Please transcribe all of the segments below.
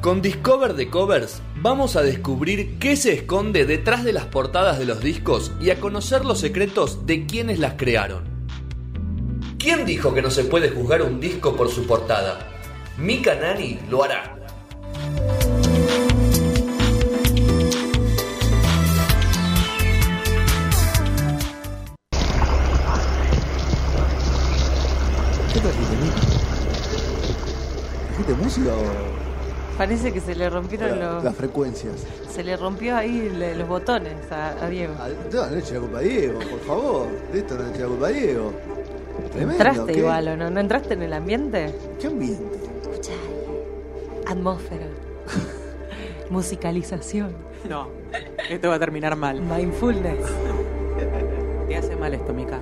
Con Discover de Covers vamos a descubrir qué se esconde detrás de las portadas de los discos y a conocer los secretos de quienes las crearon. ¿Quién dijo que no se puede juzgar un disco por su portada? Mika Nani lo hará. ¿Qué? ¿Trajiste música o Parece que se le rompieron la- los. las frecuencias? Se le rompió ahí le- los botones a, a Diego. No, no le eche la culpa a Diego, por favor. De esto no le eche la culpa a Diego. Tremendo. ¿Entraste ¿qué? igual o no? ¿No entraste en el ambiente? ¿Qué ambiente? Escuchá. Atmósfera. Musicalización. No, esto va a terminar mal. Mindfulness. Te hace mal esto, Mica.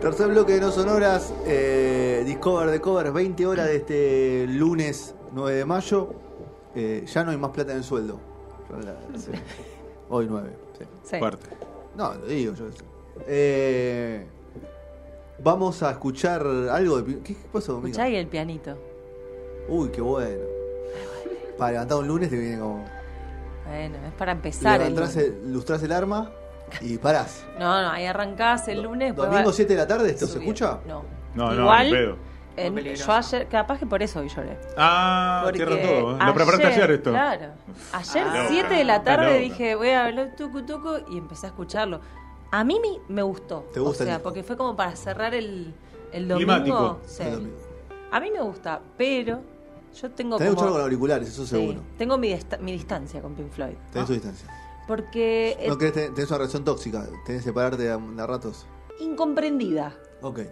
Tercer bloque de No Sonoras, eh, Discover de Covers, 20 horas de este lunes 9 de mayo. Eh, ya no hay más plata en el sueldo. Yo la- sí. Hoy 9. sí. Sí. Fuerte. No, lo digo yo. Eh, vamos a escuchar algo de. ¿Qué pasó, amigo? Escuchá ahí el pianito. Uy, qué bueno. Para levantar un lunes te viene como. Bueno, es para empezar el Levantás lunes. el, lustrás el arma y parás. No, no, ahí arrancás el lunes. después Domingo va- 7 de la tarde, ¿esto se subir. escucha? No. No, no, Igual, ni pedo. En- yo ayer, capaz que por eso hoy lloré. Ah, Porque cierra todo. Lo preparaste ayer esto. Claro. Ayer, Ah, 7 de la tarde, dije, voy a hablar tucu tucu y empecé a escucharlo. A mí me, me gustó. ¿Te gusta O sea, porque fue como para cerrar el, el domingo. Climático. Sí. El domingo. A mí me gusta, pero yo tengo Tenés como... con auriculares, eso Sí, seguro. tengo mi, mi distancia con Pink Floyd. Tenés tu distancia. Porque ¿No es querés tener, tenés una relación tóxica? ¿Tenés que separarte de, de a ratos? incomprendida.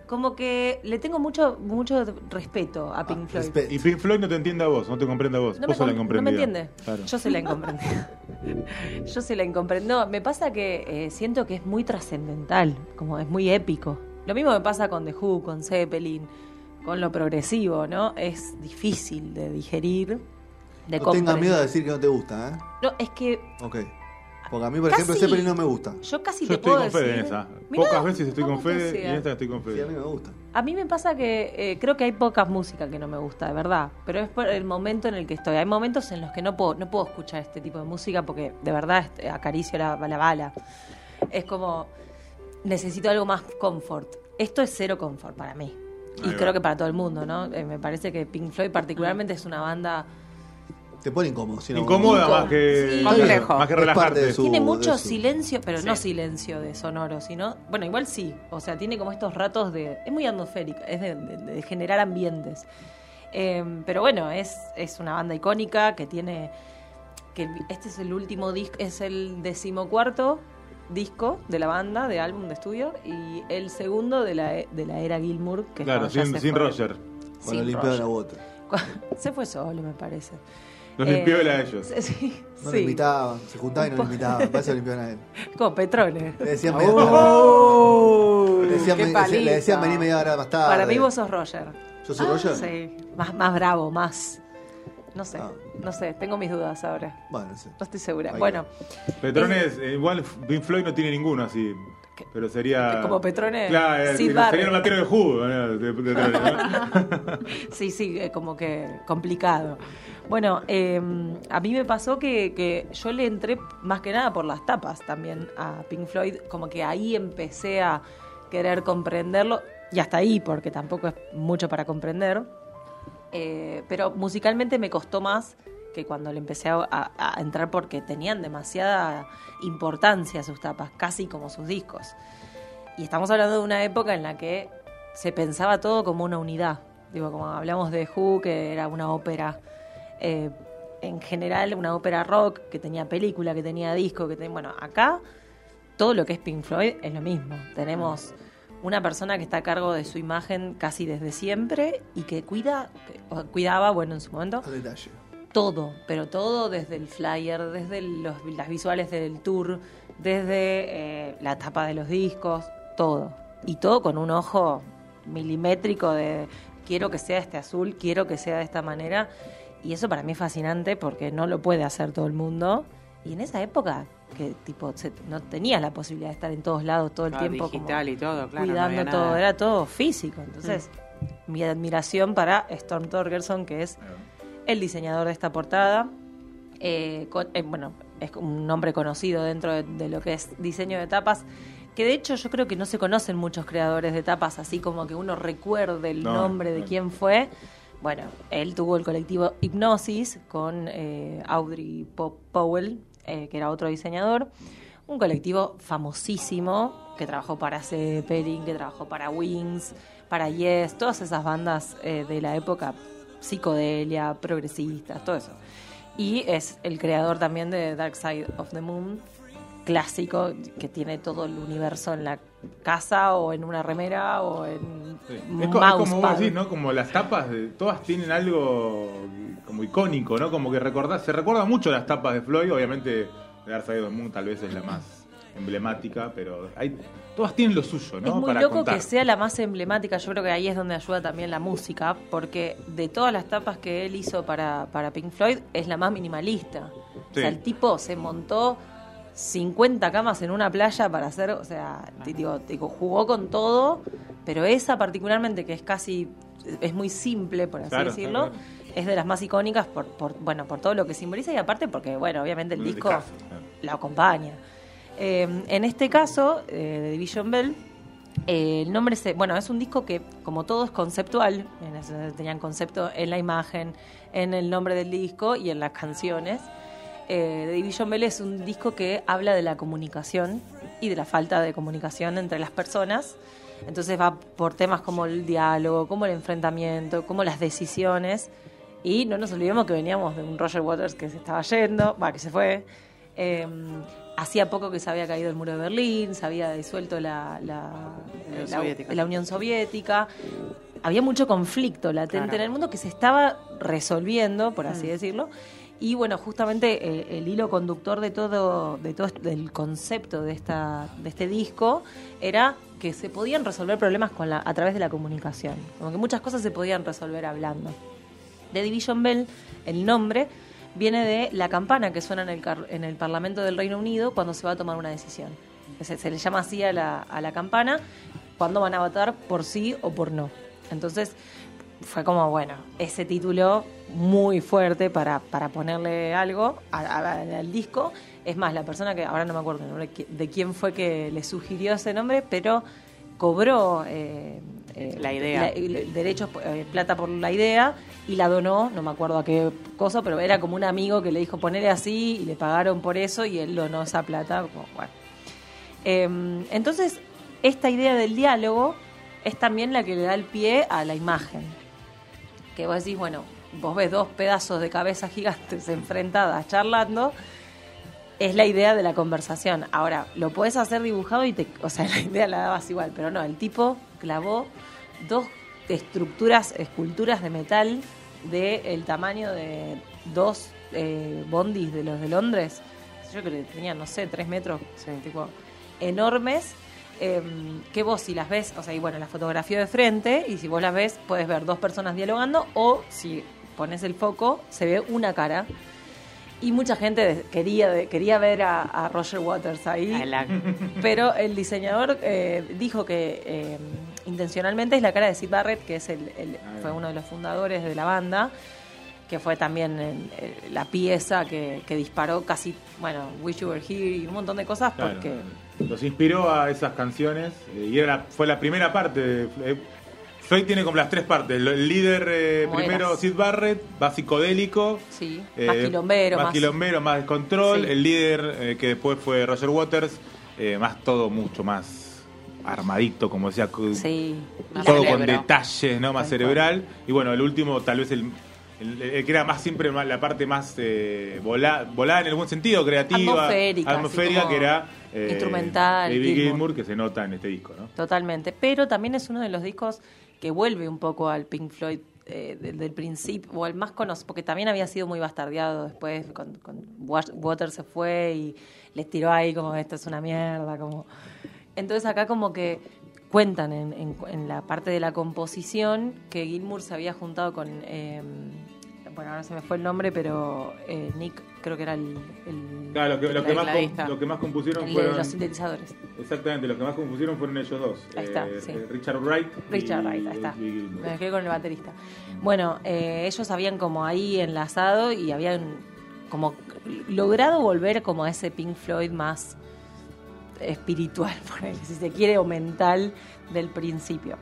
Como que le tengo mucho mucho respeto a Pink Ah, Floyd. respeto. Y Pink Floyd no te entiende a vos, no te comprende a vos. No me, vos sos la no me entiende. Claro. Yo soy la incomprendida. Yo soy la incomprendida. No, me pasa que eh, siento que es muy trascendental, como es muy épico. Lo mismo me pasa con The Who, con Zeppelin, con lo progresivo, ¿no? Es difícil de digerir, de No tengas miedo de decir que no te gusta, ¿eh? No, es que Ok. Porque a mí, por Casi- ejemplo, Zeppelin no me gusta. yo casi Yo te estoy puedo con Fede decir... en esa. Mirá, Pocas veces estoy con Fede y en esta estoy con Sí, a Fede. mí me gusta. A mí me pasa que eh, creo que hay poca música que no me gusta, de verdad. Pero es por el momento en el que estoy. Hay momentos en los que no puedo, no puedo escuchar este tipo de música porque de verdad este, acaricio la, la bala. Es como necesito algo más confort. Esto es cero confort para mí. Y va. creo que para todo el mundo, ¿no? Eh, me parece que Pink Floyd particularmente es una banda... Te pone incómodo. si no- Incómodo. más que, Sí. Más que parte relajarte. de su- tiene mucho su- silencio, pero no silencio de sonoro, sino... Bueno, igual sí. O sea, tiene como estos ratos de... Es muy atmosférica, es de, de- de generar ambientes. Eh, pero bueno, es, es una banda icónica que tiene... que Este es el último disco, es el decimocuarto disco de la banda, de álbum de estudio, y el segundo de la, de la era Gilmour, que es Claro, sin, sin. Roger. Cuando Roger. la bota. Se fue solo, me parece. Los Eh, limpió él a ellos. Sí, No sí. lo invitaban, se juntaban y no lo invitaban. Para eso lo limpiaban a él. Como Petrone. Le decían, ¡Oh! le decían, ¡Qué le- decían venir media hora más tarde. Para mí vos sos Roger. ¿Yo soy Roger? Sí, más, más bravo, más. No sé, Ah. no sé, tengo mis dudas ahora. Bueno, no sé. No estoy segura. Ahí bueno, Petrones, eh, igual Pink Floyd no tiene ninguno así. Pero sería. Como Petrone, Claro, eh, Sid sería un latero de jugo. ¿no? de- de Petrone, ¿no? sí, sí, eh, como que complicado. Bueno, eh, a mí me pasó que, yo le entré más que nada por las tapas también a Pink Floyd, como que ahí empecé a querer comprenderlo, y hasta ahí, porque tampoco es mucho para comprender. Eh, pero musicalmente me costó más que cuando le empecé a- a entrar porque tenían demasiada importancia sus tapas, casi como sus discos. Y estamos hablando de una época en la que se pensaba todo como una unidad. Digo, como hablamos de Who, que era una ópera, eh, en general una ópera rock, que tenía película, que tenía disco, que tenía... Bueno, acá todo lo que es Pink Floyd es lo mismo. Tenemos una persona que está a cargo de su imagen casi desde siempre y que cuida, o cuidaba, bueno, en su momento, detalle. todo, pero todo desde el flyer, desde los, las visuales del tour, desde eh, la tapa de los discos, todo. Y todo con un ojo milimétrico de quiero que sea este azul, quiero que sea de esta manera. Y eso para mí es fascinante porque no lo puede hacer todo el mundo. Y en esa época, que tipo se- no tenías la posibilidad de estar en todos lados todo el tiempo. como digital y todo, claro. no cuidando todo, nada. era todo físico. Entonces, mi admiración para Storm Torgerson, que es el diseñador de esta portada, eh, con- eh, bueno, es un nombre conocido dentro de, de lo que es diseño de tapas, que de hecho yo creo que no se conocen muchos creadores de tapas, así como que uno recuerde el No, nombre de no. quién fue. Bueno, él tuvo el colectivo Hipnosis con eh, Audrey Po- Powell, eh, que era otro diseñador. Un colectivo famosísimo que trabajó para Zeppelin, que trabajó para Wings, para Yes, todas esas bandas eh, de la época psicodelia, progresistas, todo eso. Y es el creador también de Dark Side of the Moon, clásico, que tiene todo el universo en la casa o en una remera o en Sí. un Es, co- es como vos decís, ¿no? Como las tapas, de, todas tienen algo como icónico, ¿no? Como que recordás, se recuerda mucho las tapas de Floyd, obviamente Dark Side of the Moon tal vez es la más emblemática, pero hay, todas tienen lo suyo, ¿no? Es muy Para loco contar. que sea la más emblemática. Yo creo que ahí es donde ayuda también la música, porque de todas las tapas que él hizo para, para Pink Floyd, es la más minimalista. O sea, el tipo se montó 50 camas en una playa para hacer, o sea, digo, digo, jugó con todo, pero esa particularmente, que es casi, es muy simple, por así Claro, decirlo, claro. es de las más icónicas por, por, bueno, por todo lo que simboliza y aparte porque, bueno, obviamente el disco la acompaña. Eh, en este caso, eh, de Division Bell, eh, el nombre se, bueno, es un disco que, como todo, es conceptual. En eso tenían concepto en la imagen, en el nombre del disco y en las canciones. Eh, The Division Bell es un disco que habla de la comunicación y de la falta de comunicación entre las personas. Entonces va por temas como el diálogo, como el enfrentamiento, como las decisiones. Y no nos olvidemos que veníamos de un Roger Waters que se estaba yendo, va, que se fue. Eh, hacía poco que se había caído el muro de Berlín, se había disuelto la, la, Unión la- Soviética. la Unión Soviética. Había mucho conflicto latente Claro. en el mundo que se estaba resolviendo, por así decirlo. Y bueno, justamente eh, el hilo conductor de todo, de todo del concepto de esta, de este disco era que se podían resolver problemas a través de la comunicación. Como que muchas cosas se podían resolver hablando. The Division Bell, el nombre, viene de la campana que suena en el, en el Parlamento del Reino Unido cuando se va a tomar una decisión. Se, se le llama así a la, a la campana cuando van a votar por sí o por no. Entonces fue como, bueno, ese título muy fuerte para, para ponerle algo a- a- al disco. Es más, la persona que, ahora no me acuerdo el nombre, qui- de quién fue que le sugirió ese nombre, pero cobró eh, eh, La idea. derechos, eh, plata por la idea y la donó, no me acuerdo a qué cosa, pero era como un amigo que le dijo ponele así y le pagaron por eso y él donó esa plata. como, bueno. Eh, entonces, esta idea del diálogo es también la que le da el pie a la imagen. Que vos decís, bueno, vos ves dos pedazos de cabeza gigantes enfrentadas charlando, es la idea de la conversación. Ahora, lo podés hacer dibujado y te, o sea, la idea la dabas igual, pero no, el tipo clavó dos estructuras, esculturas de metal del tamaño de dos eh, bondis de los de Londres. Yo creo que tenían, no sé, tres metros, tipo, enormes. eh, que vos si las ves, o sea, y bueno, la fotografía de frente, y si vos las ves, puedes ver dos personas dialogando, o si pones el foco, se ve una cara. Y mucha gente quería, quería ver a, a Roger Waters ahí. Pero el diseñador eh, dijo que eh, intencionalmente es la cara de Sid Barrett, que es el, el- Ah, fue uno de los fundadores de la banda, que fue también el- el- la pieza que, que disparó casi, bueno, Wish You Were Here y un montón de cosas, Claro, porque Los inspiró a esas canciones eh, y era fue la primera parte. de- eh, Floyd tiene como las tres partes. El líder eh, primero, eras. Sid Barrett, más psicodélico. sí, eh, más quilombero, más, más, quilombero, más descontrol. Sí. El líder eh, que después fue Roger Waters, eh, más todo mucho más armadito, como decía, Sí, Más todo con detalles, ¿no? Más cerebral. Y bueno, el último, tal vez el, el- el que era más siempre más- la parte más eh, volada, volada en algún sentido, creativa, Atmosférica, atmosférica, como que era eh, instrumental, David. Gilmour, que se nota en este disco, ¿no? Totalmente. Pero también es uno de los discos que vuelve un poco al Pink Floyd eh, del, del principio, o al más conocido, porque también había sido muy bastardeado después, con, con Wa- Water se fue y les tiró ahí como esto es una mierda, como... Entonces acá como que cuentan en, en- en la parte de la composición que Gilmour se había juntado con... eh, bueno, ahora se me fue el nombre, pero eh, Nick creo que era el, el, Claro, lo que, lo que más, tecladista. com- lo que más compusieron el fueron. los sintetizadores. Exactamente, lo que más compusieron fueron ellos dos. Ahí está, Eh, sí. eh, Richard Wright. y- Richard Wright, ahí está. y. Me quedé con el baterista. Bueno, eh, ellos habían como ahí enlazado y habían como logrado volver como a ese Pink Floyd más espiritual, ponele, si se quiere, o mental del principio.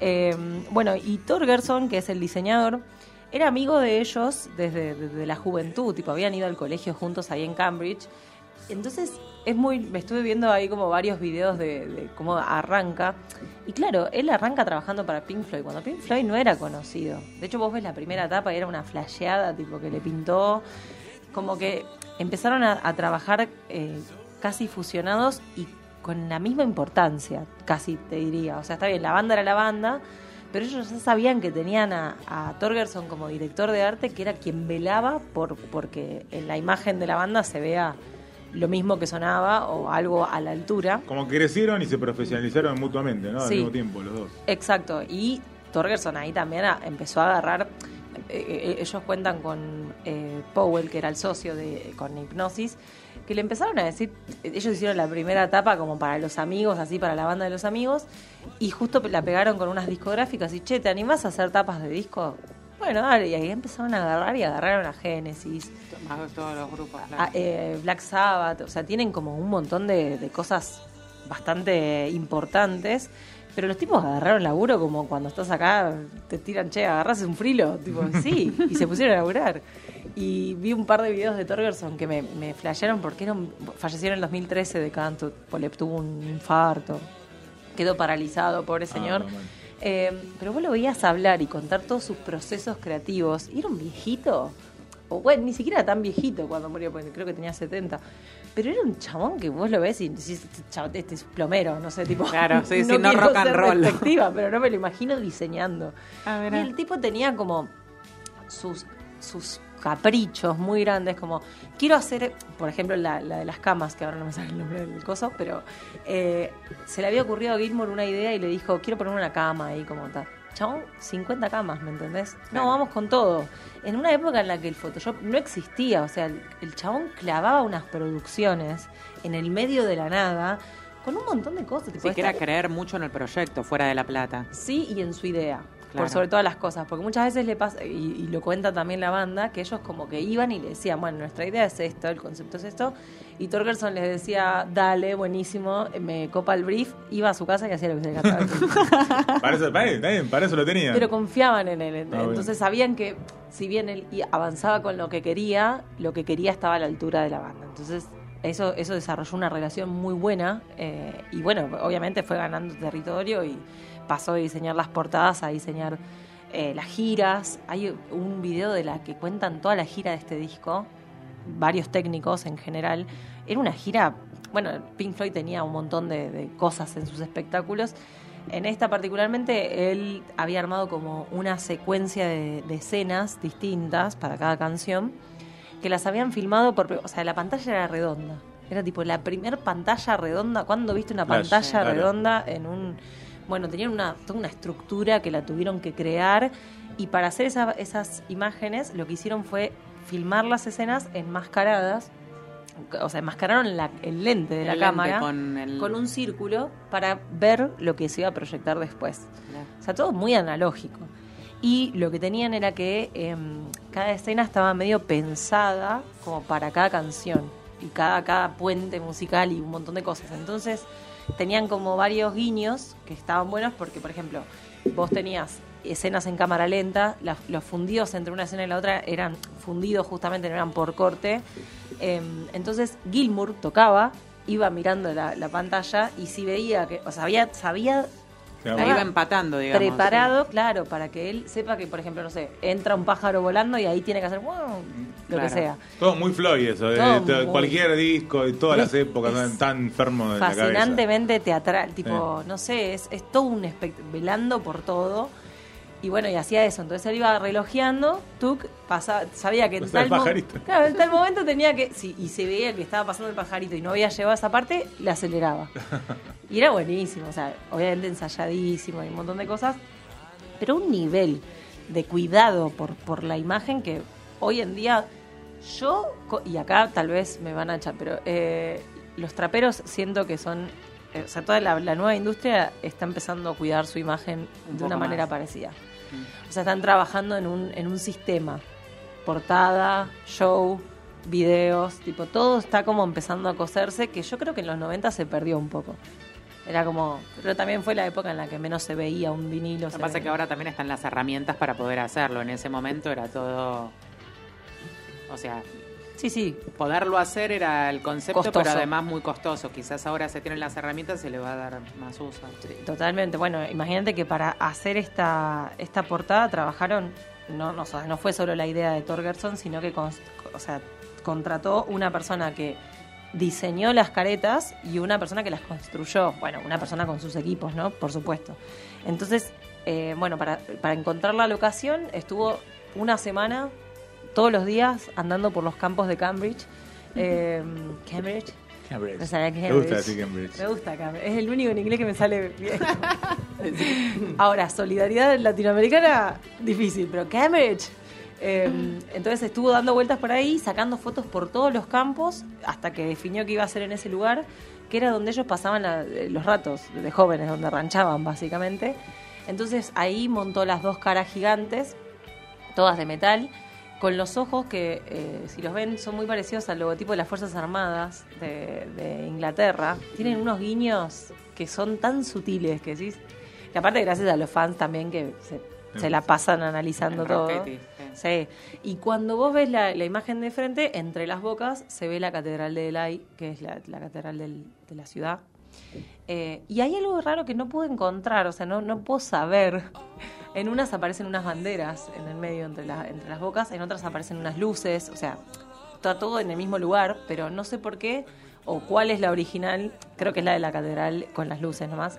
Eh, bueno, y Torgerson, que es el diseñador, era amigo de ellos desde, la juventud, tipo, habían ido al colegio juntos ahí en Cambridge. Entonces, es muy. Me estuve viendo ahí como varios videos de, de cómo arranca. Y claro, él arranca trabajando para Pink Floyd, cuando Pink Floyd no era conocido. De hecho, vos ves la primera etapa y era una flasheada, tipo, que le pintó. Como que empezaron a, a trabajar eh, casi fusionados y con la misma importancia, casi te diría. O sea, está bien, la banda era la banda, pero ellos ya sabían que tenían a, a Torgerson como director de arte, que era quien velaba por porque en la imagen de la banda se vea lo mismo que sonaba o algo a la altura. Como que crecieron y se profesionalizaron mutuamente, ¿no? Al Sí. mismo tiempo, los dos. Exacto, y Torgerson ahí también empezó a agarrar, eh, eh, ellos cuentan con eh, Powell, que era el socio de con Hipnosis, que le empezaron a decir, ellos hicieron la primera etapa como para los amigos, así para la banda de los amigos, y justo la pegaron con unas discográficas y, che, ¿te animás a hacer tapas de disco? Bueno, dale, y ahí empezaron a agarrar y agarraron a Genesis, Más todos los grupos, a- eh, Black Sabbath, o sea, tienen como un montón de, de cosas bastante importantes. Pero los tipos agarraron laburo como cuando estás acá, te tiran, che, agarras un frilo. Tipo, sí, y se pusieron a laburar. Y vi un par de videos de Torgerson que me, me flashearon porque era un- falleció en el 2013 de canto, le tuvo un infarto, quedó paralizado, pobre señor. Ah, mal. Eh, pero vos lo veías hablar y contar todos sus procesos creativos. Y era un viejito. O bueno, ni siquiera tan viejito cuando murió, porque creo que tenía 70. Pero era un chabón que vos lo ves y decís, este, chabón, este es plomero, no sé, tipo. Claro, sí, sí, no rock and roll. pero no me lo imagino diseñando. Ah, y mirá. el tipo tenía como sus, sus caprichos muy grandes, como quiero hacer, por ejemplo, la, la de las camas, que ahora no me sale el nombre del coso, pero eh, se le había ocurrido a Gilmour una idea y le dijo, quiero poner una cama ahí como tal. Chabón, 50 camas, ¿me entendés? No, vamos con todo. En una época en la que el Photoshop no existía, o sea, el, el chabón clavaba unas producciones en el medio de la nada con un montón de cosas. tipo, Si quiera esta- creer mucho en el proyecto, fuera de La Plata. Sí, y en su idea. Claro. Por sobre todas las cosas. Porque muchas veces le pasa, y, y lo cuenta también la banda, que ellos como que iban y le decían, bueno, nuestra idea es esto, el concepto es esto. Y Torgerson les decía, dale, buenísimo, me copa el brief, iba a su casa y hacía lo que se le cantaba. Para eso, para, para eso lo tenía. Pero confiaban en él. Ah, Entonces bien. sabían que si bien él avanzaba con lo que quería, lo que quería estaba a la altura de la banda. Entonces eso, eso desarrolló una relación muy buena eh, y bueno, obviamente fue ganando territorio y pasó de diseñar las portadas a diseñar eh, las giras. Hay un video de la que cuentan toda la gira de este disco, varios técnicos en general. Era una gira, bueno, Pink Floyd tenía un montón de, de cosas en sus espectáculos. En esta particularmente, él había armado como una secuencia de, de escenas distintas para cada canción, que las habían filmado por... O sea, la pantalla era redonda. Era tipo la primer pantalla redonda. ¿Cuándo viste una pantalla claro. redonda en un... Bueno, tenían una, toda una estructura que la tuvieron que crear y para hacer esa- esas imágenes lo que hicieron fue filmar las escenas enmascaradas, o sea, enmascararon la- el lente de El la lente cámara con el- con un círculo para ver lo que se iba a proyectar después. O sea, todo muy analógico. Y lo que tenían era que em, cada escena estaba medio pensada como para cada canción y cada, cada puente musical y un montón de cosas. Entonces tenían como varios guiños que estaban buenos porque, por ejemplo, vos tenías escenas en cámara lenta, los fundidos entre una escena y la otra eran fundidos justamente, no eran por corte. Em, entonces Gilmour tocaba, iba mirando la, la pantalla y si veía que, o sea, sabía, sabía Ahí iba empatando, digamos. preparado, claro, para que él sepa que, por ejemplo, no sé, entra un pájaro volando y ahí tiene que hacer wow, lo Claro. que sea. Todo muy Floyd eso, muy- cualquier disco de todas las épocas, es tan enfermo de la cabeza. Fascinantemente teatral, tipo, no sé, es, es todo un espectáculo, velando por todo. Y bueno, y hacía eso. Entonces él iba relojeando, Tuk pasaba, sabía que en tal, pajarito. claro, en tal momento tenía que, sí, y se veía que estaba pasando el pajarito y no había llegado a esa parte, le aceleraba. Y era buenísimo, o sea, obviamente ensayadísimo y un montón de cosas, pero un nivel de cuidado por, por la imagen que hoy en día yo, y acá tal vez me van a echar, pero eh, los traperos siento que son, o sea, toda la, la nueva industria está empezando a cuidar su imagen Un de una manera más. parecida. O sea, están trabajando en un, en un sistema, portada, show, videos, tipo, todo está como empezando a coserse, que yo creo que en los 90 se perdió un poco. Era como, pero también fue la época en la que menos se veía un vinilo. Lo que pasa es que ahora también están las herramientas para poder hacerlo. En ese momento era todo. O sea, Sí, sí, poderlo hacer era el concepto, Costoso. pero además muy costoso. Quizás ahora se tienen las herramientas se le va a dar más uso. Totalmente. Bueno, imagínate que para hacer esta, esta portada trabajaron, no, no, o sea, no fue solo la idea de Torgerson, sino que o sea, contrató una persona que diseñó las caretas y una persona que las construyó. Bueno, una persona con sus equipos, ¿no? Por supuesto. Entonces, eh, bueno, para, para encontrar la locación estuvo una semana, todos los días, andando por los campos de Cambridge. Eh, Cambridge. Cambridge. Me gusta Cambridge. decir Cambridge. Me gusta Cambridge. Es el único en inglés que me sale bien. Ahora, solidaridad latinoamericana, difícil, pero Cambridge. Eh, entonces estuvo dando vueltas por ahí, sacando fotos por todos los campos, hasta que definió que iba a ser en ese lugar, que era donde ellos pasaban la- los ratos de jóvenes, donde ranchaban básicamente. Entonces ahí montó las dos caras gigantes, todas de metal, con los ojos que, eh, si los ven, son muy parecidos al logotipo de las Fuerzas Armadas de, de Inglaterra. Tienen unos guiños que son tan sutiles que decís. Que aparte, gracias a los fans también que se, se la pasan analizando todo. Sí. sí. Y cuando vos ves la, la imagen de frente, entre las bocas se ve la Catedral de Delay, que es la, la catedral del- de la ciudad. Eh, y hay algo raro que no pude encontrar, o sea, no, no puedo saber. En unas aparecen unas banderas en el medio entre, la- entre las bocas, en otras aparecen unas luces, o sea, está todo en el mismo lugar, pero no sé por qué o cuál es la original, creo que es la de la catedral con las luces nomás.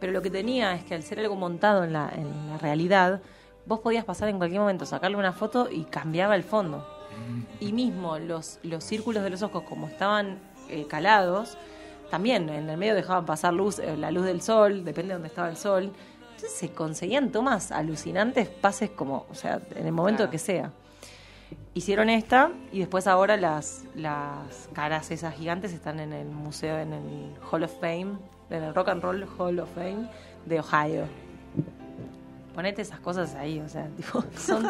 Pero lo que tenía es que al ser algo montado en la, en la realidad, vos podías pasar en cualquier momento, sacarle una foto y cambiaba el fondo. Y mismo los, los círculos de los ojos, como estaban eh, calados, también en el medio dejaban pasar luz, eh, la luz del sol, depende de dónde estaba el sol. Se conseguían tomas alucinantes, pases como, o sea, en el momento Claro. que sea. Hicieron esta y después ahora las, las caras esas gigantes están en el museo, en el Hall of Fame, en el Rock and Roll Hall of Fame de Ohio. Ponete esas cosas ahí, o sea, tipo, son,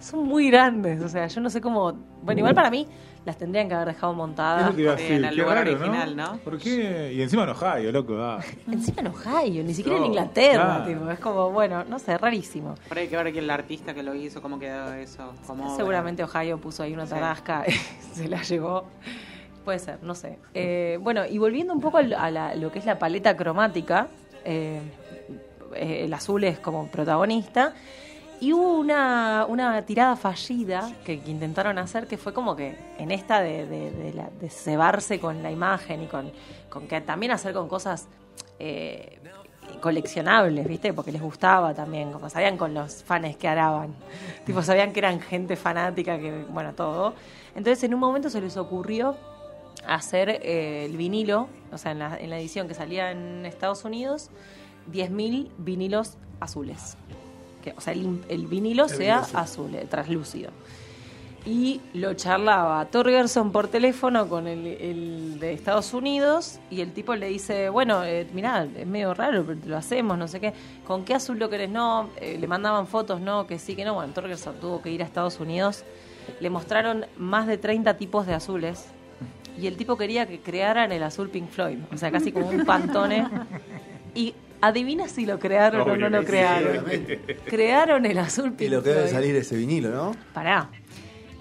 son muy grandes, o sea, yo no sé cómo... Bueno, igual para mí las tendrían que haber dejado montadas. A Sí, en el lugar raro, original, ¿no? ¿Por qué? Y encima en Ohio, loco. Ah. Encima en Ohio, ni siquiera en No, Inglaterra, claro. tipo, es como, bueno, no sé, rarísimo. Por ahí que ver quién el artista que lo hizo, cómo quedó eso. Cómo obra. Seguramente Ohio puso ahí una Sí. tarasca y se la llevó. Puede ser, no sé. Eh, bueno, y volviendo un poco a la- lo que es la paleta cromática, eh, eh, el azul es como protagonista. Y hubo una, una tirada fallida que, intentaron hacer, que fue como que en esta de, de, de la- de cebarse con la imagen y con, con que también hacer con cosas eh, coleccionables, ¿viste? Porque les gustaba también, como sabían con los fans que araban. tipo, sabían que eran gente fanática, que, bueno, todo. Entonces, en un momento se les ocurrió hacer eh, el vinilo, o sea, en la, en la edición que salía en Estados Unidos, 10.000 vinilos azules. Que, o sea, el, vinilo sea azul, eh, translúcido. Y lo charlaba Torgerson por teléfono con el, el de Estados Unidos y el tipo le dice, bueno, eh, mirá, es medio raro, pero lo hacemos, no sé qué. ¿Con qué azul lo querés? No, Eh, le mandaban fotos, no, que sí, que no. Bueno, Torgerson tuvo que ir a Estados Unidos. Le mostraron más de 30 tipos de azules y el tipo quería que crearan el azul Pink Floyd, o sea, casi como un pantone. Y adivina si lo crearon o no lo sí, crearon. obviamente. crearon el azul Pink Y lo que debe salir ese vinilo, ¿no? Pará.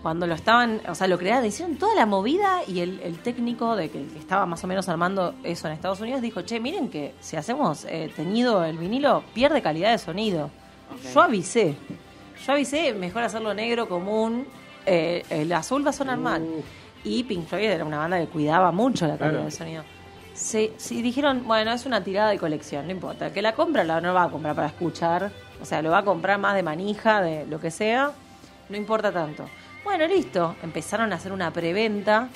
Cuando lo estaban, o sea, lo crearon, hicieron toda la movida y el, el técnico de que, estaba más o menos armando eso en Estados Unidos dijo, che, miren que si hacemos eh, teñido el vinilo, pierde calidad de sonido. Yo avisé. Yo avisé, mejor hacerlo negro común. eh, el azul va a sonar mal. Y Pink Floyd era una banda que cuidaba mucho la calidad Claro. del sonido. Sí, sí, dijeron, bueno, es una tirada de colección, no importa. Que la compra la no va a comprar para escuchar. O sea, lo va a comprar más de manija, de lo que sea. No importa tanto. Bueno, listo. Empezaron a hacer una preventa.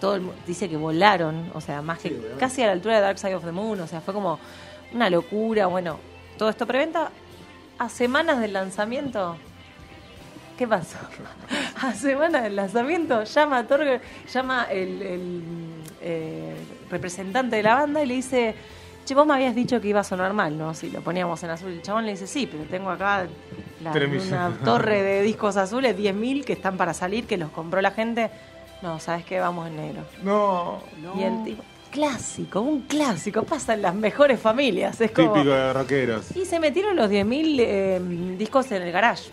Todo el dice que volaron, o sea, más que casi a la altura de Dark Side of the Moon. O sea, fue como una locura. Bueno, todo esto preventa. A semanas del lanzamiento, ¿Qué pasó? A semana del lanzamiento llama a Torger, llama el, el, eh, representante de la banda y le dice, che, vos me habías dicho que iba a sonar mal, ¿no? Si lo poníamos en azul. El chabón le dice, sí, pero tengo acá la- una torre de discos azules, 10.000 que están para salir, que los compró la gente. No, ¿sabes qué? Vamos en negro. No. Y el tipo, clásico, un clásico, pasa en las mejores familias. Es como... Típico de rockeros. Y se metieron los 10.000 eh, discos en el garage.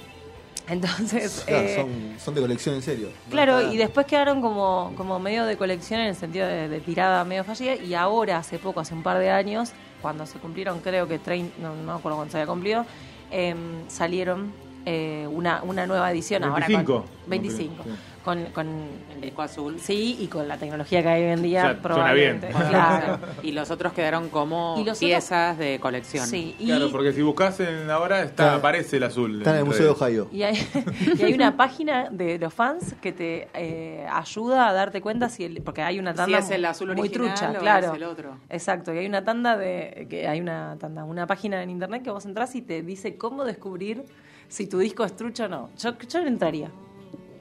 Entonces, Claro, eh, son, son de colección en serio. claro, y después quedaron como, como medio de colección en el sentido de, de tirada medio fallida. Y ahora, hace poco, hace un par de años, cuando se cumplieron, creo que 30, no, no me acuerdo cuándo se había cumplido, em, salieron eh, una, una nueva edición. ahora 25. con, 25. Sí. Con, con, El disco azul. sí, y con la tecnología que hay hoy en día, O sea, suena probablemente. bien. Claro. Y los otros quedaron como otros- piezas de colección. Sí, y, Claro, porque si buscas en ahora está, Está- aparece el azul. Está en el Museo de. Ohio. Y hay, y hay una página de los fans que te eh, ayuda a darte cuenta si el, porque hay una Si tanda es el azul muy original trucha, o claro. es el otro. Exacto, y hay una tanda de que hay una tanda, una página en internet que vos entras y te dice cómo descubrir si tu disco es trucho o no. Yo, yo entraría.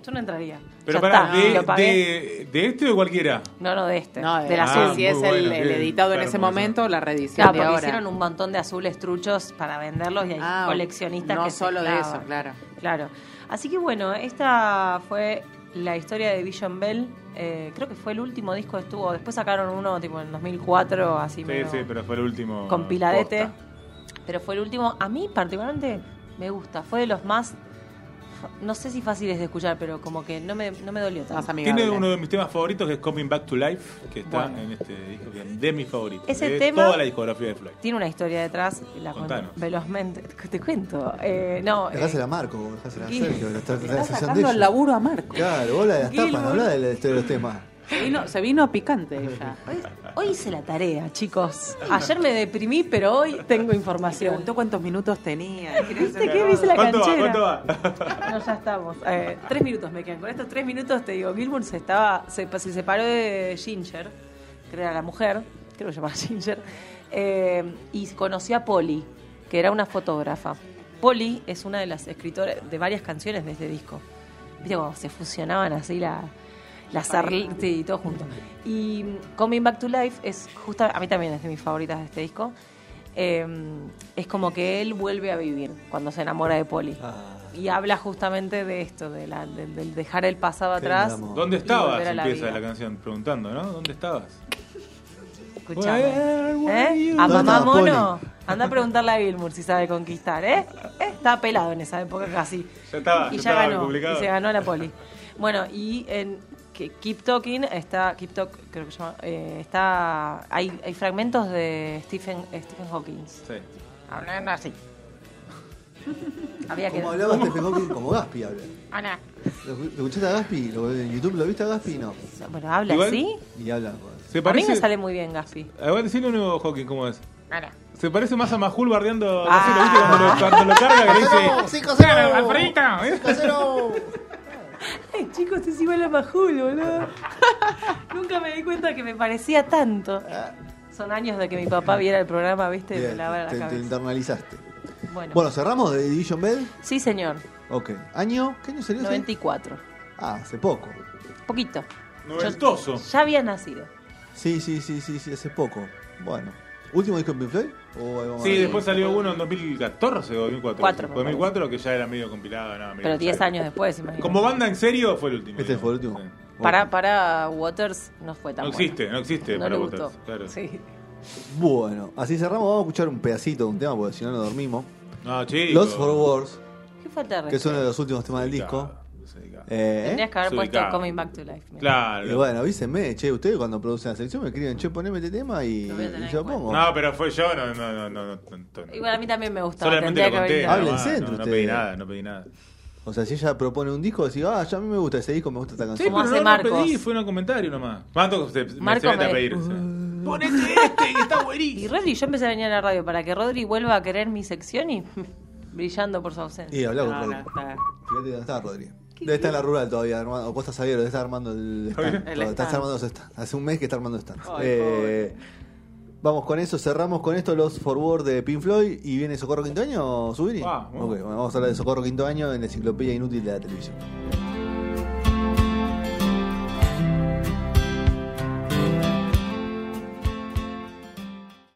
Yo no entraría. Pero Ya para, está, de, pagué. de, de este o de cualquiera? No, no, de este. No, del ah, azul. si es el, bueno, el qué editado en ese momento, la reedición Claro, de porque ahora. hicieron un montón de azules truchos para venderlos y hay Ah, coleccionistas no que se solo de clavan. eso, claro. Claro. Así que bueno, esta fue la historia de Vision Bell. Eh, creo que fue el último disco que estuvo. Después sacaron uno tipo en 2004, así Sí, medio sí, pero fue el último. compiladete. posta. Pero fue el último. A mí particularmente me gusta. Fue de los más, no sé si fáciles de escuchar, pero como que no me, no me dolió tanto. Más amigable. Tiene uno de mis temas favoritos que es Coming Back to Life, que está Bueno. en este disco, que es de mis favoritos. Ese de tema- toda la discografía de Floyd. Tiene una historia detrás, la cuento Contanos. velozmente. Te cuento. Eh, no, eh, Dejásela a Marco, dejásela a Sergio. Está sacando ella. el laburo a Marco. Claro, vos la de las tapas, no habla de la historia de los temas. Se vino, se vino picante ella. Hoy, hice la tarea, chicos. Ayer me deprimí, pero hoy tengo información. Preguntó cuántos minutos tenía. ¿Viste qué me hice la ¿Cuánto va? canchera? ¿Cuánto va? No, ya estamos. Eh, tres minutos me quedan. Con estos tres minutos te digo, Gilmour se estaba, se, se separó de Ginger, que era la mujer, creo que se llamaba Ginger, eh, y conoció a Polly, que era una fotógrafa. Polly es una de las escritoras de varias canciones de este disco. Viste cuando se fusionaban así la, las arl- sí, todo junto. Y Coming Back to Life es justo, a mí también es de mis favoritas de este disco. Eh, es como que él vuelve a vivir cuando se enamora de Polly. Ah. Y habla justamente de esto, de la, de- del dejar el pasado Qué atrás. ¿Dónde estabas? la Empieza vida. la canción preguntando, ¿no? ¿Dónde estabas? Escuchame. ¿Eh? A ¿Dónde mamá mono. Anda a preguntarle a Gilmour si sabe conquistar, ¿eh? ¿Eh? Estaba pelado en esa época casi. Ya estaba, y ya ya estaba ganó. Y se ganó la poli. Bueno, y en que- Keep Talking está. Keep Talk, creo que se llama. eh, está. Hay, hay fragmentos de Stephen, Stephen Hawking. Sí. Hablando así. Había que. Como hablaba Stephen Hawking, como Gaspi habla. Ana. ¿Lo lo escuchaste a Gaspi? ¿Lo- ¿En YouTube lo viste a Gaspi? No. Bueno, habla Igual- así. Y habla. Se A mí parece. me sale muy bien Gaspi. A ver, decirle un nuevo Hawking cómo es. Ana. Se parece más a Majul bardeando. Ah. ¿no sé, ¿lo viste cuando lo, cuando lo carga que le dice. ¿eh? ¡Casero! Ay, chicos, es igual a Majul, boludo. Nunca me di cuenta que me parecía tanto. Son años de que mi papá viera el programa, ¿viste? Me Bien, lavara la te, te internalizaste. Bueno. Bueno, cerramos de Division Bell. Sí, señor. Ok. ¿Año? ¿Qué año salió? ese? 94. Ah, hace poco. Poquito. Noventoso. Ya había nacido. Sí, sí, sí, sí, sí, hace poco. Bueno. ¿Último disco de Pink Floyd? Sí, después salió uno en 2014 o 2004. Cuatro, me 2004 que ya era medio compilado. No, medio Pero 10 ensayo. años después, imagínate. Como banda en serio fue el último. Este digamos. fue el último. Sí. Para, para Waters no fue tan No bueno. existe, no existe No para le Waters, gustó. claro. Sí. Bueno, así cerramos. Vamos a escuchar un pedacito de un tema porque si no, no dormimos. No, chicos. Lost for Wars, ¿Qué falta de que es uno de los últimos temas del disco. Desubicado. Eh, Tendrías que haber puesto. Coming Back to Life. mira. Claro. Y bueno, avísenme, che, ustedes cuando producen la sección me escriben, che, poneme este tema y, Lo voy a tener y yo en pongo. No, pero fue yo, no, no, no, no, no, no, no. Igual a mí también me gustaba. Solamente tendría lo que haber conté. nada más, entre no, no pedí ustedes. nada, no pedí nada. O sea, si ella propone un disco, decís, ah, ya a mí me gusta ese disco, me gusta esta Sí, canción. Como pero hace no Marcos. lo pedí, fue un comentario nomás. ¿Cuánto se, me Marco se mete a me- pedir? o sea. Ponete este, que está buenísimo. Y Rodri, yo empecé a venir a la radio para que Rodri vuelva a querer mi sección y brillando por su ausencia. Y habla con No, Rodri. está. Fíjate dónde está Rodri. Debe estar en la rural todavía, armando, o Costa Sabiero, debe estar armando el stand. El Está stand. armando stands. Hace un mes que está armando stands. Ay, Eh, vamos con eso, cerramos con esto los forward de Pink Floyd y viene Socorro Quinto Año, Subiri. Ah, bueno, vamos a hablar de Socorro Quinto Año en la enciclopedia inútil de la televisión.